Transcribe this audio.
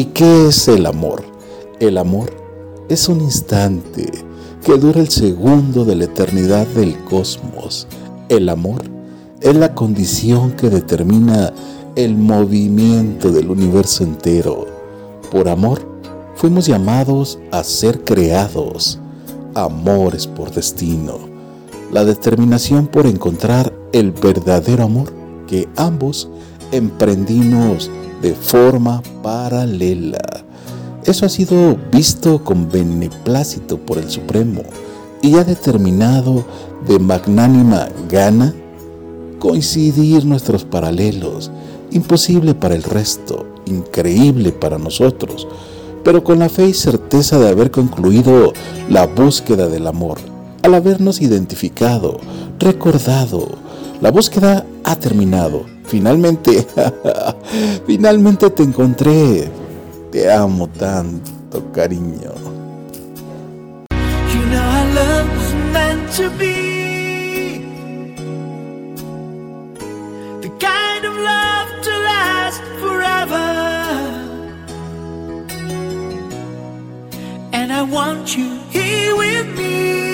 ¿Y qué es el amor? El amor es un instante que dura el segundo de la eternidad del cosmos. El amor es la condición que determina el movimiento del universo entero. Por amor fuimos llamados a ser creados. Amor es por destino. La determinación por encontrar el verdadero amor que ambos emprendimos de forma paralela. Eso ha sido visto con beneplácito por el Supremo y ha determinado de magnánima gana coincidir nuestros paralelos, imposible para el resto, increíble para nosotros, pero con la fe y certeza de haber concluido la búsqueda del amor, al habernos identificado, recordado, la búsqueda ha terminado. Finalmente, finalmente te encontré. Te amo tanto, cariño. You know our love was meant to be the kind of love to last forever. And I want you here with me.